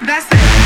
That's it.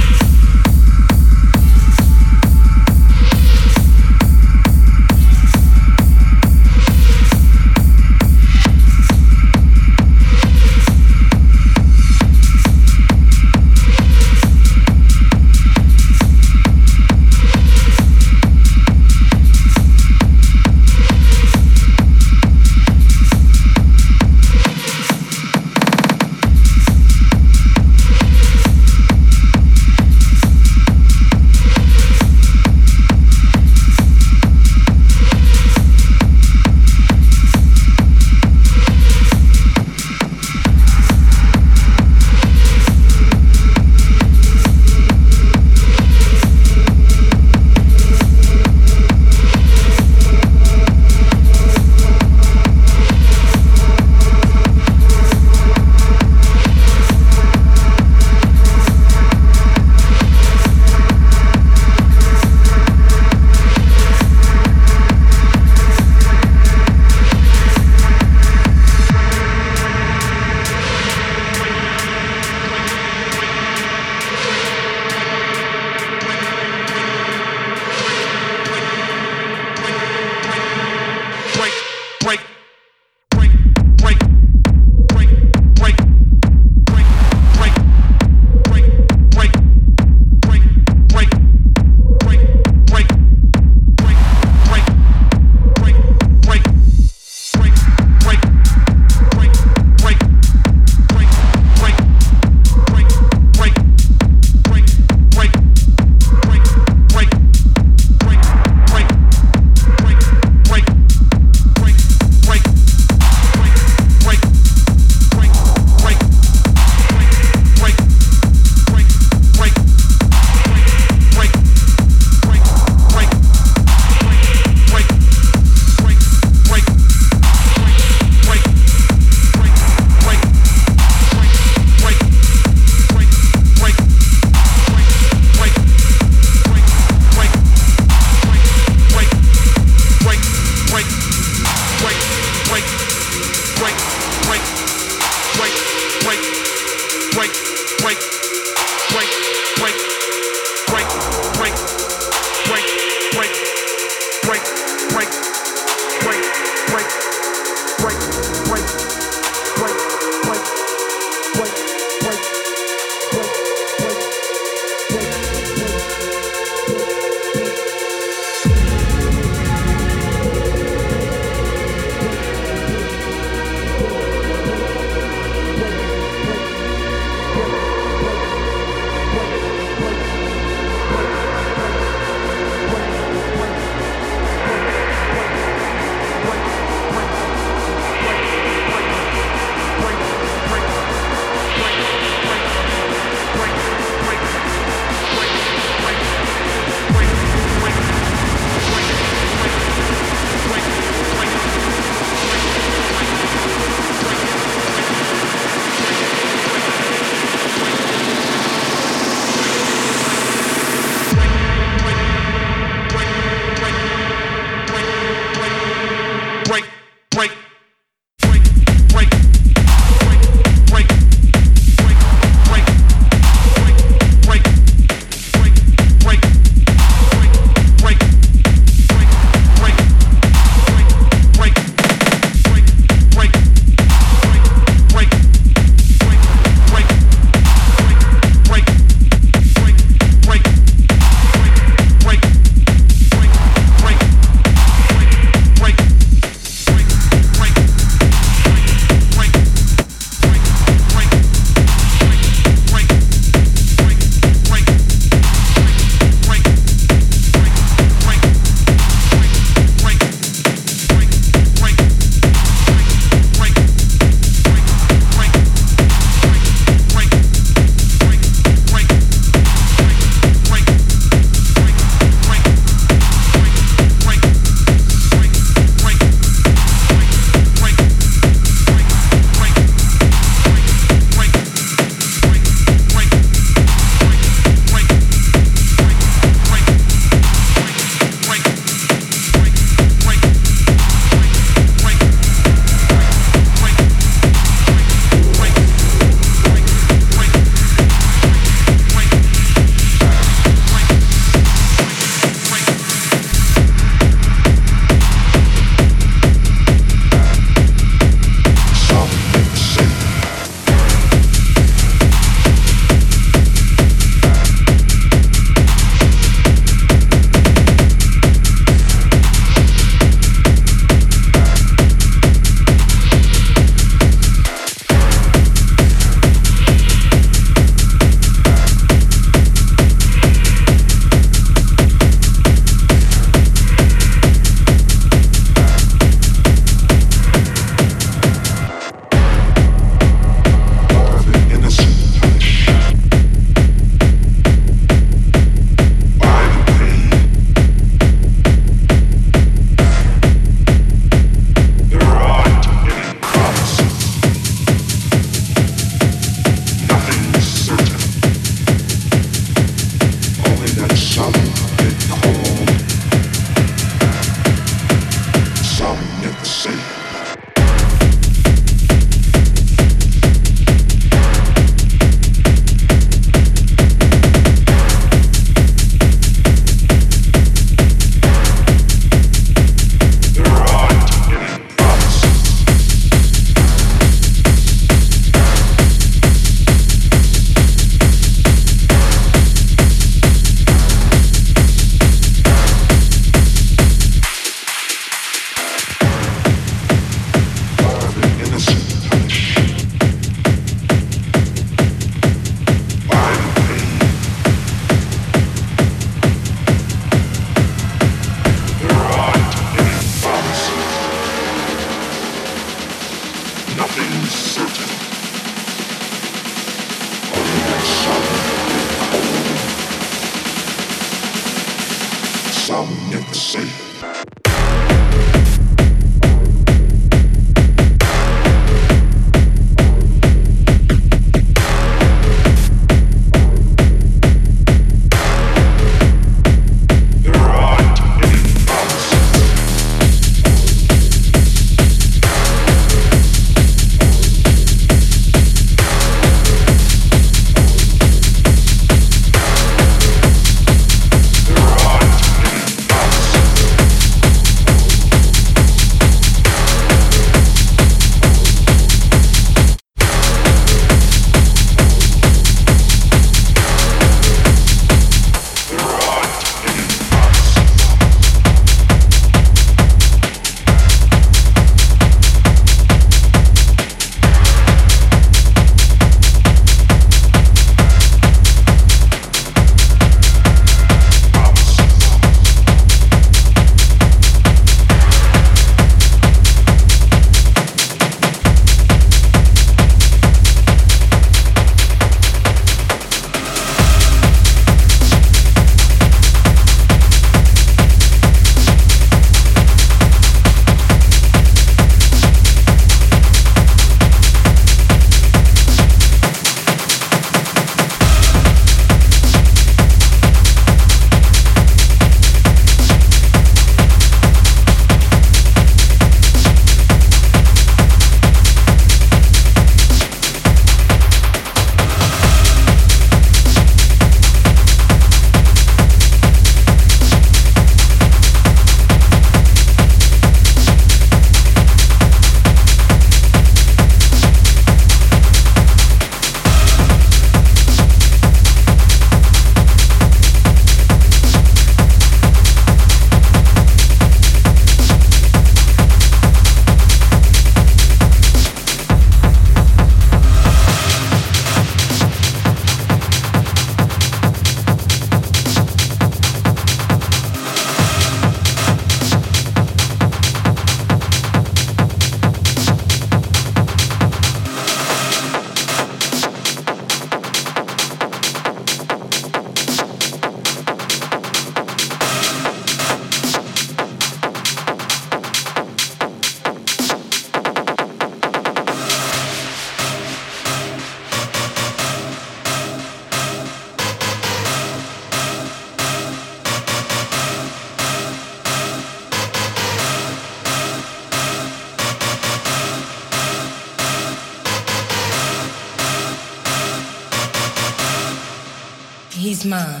Mine.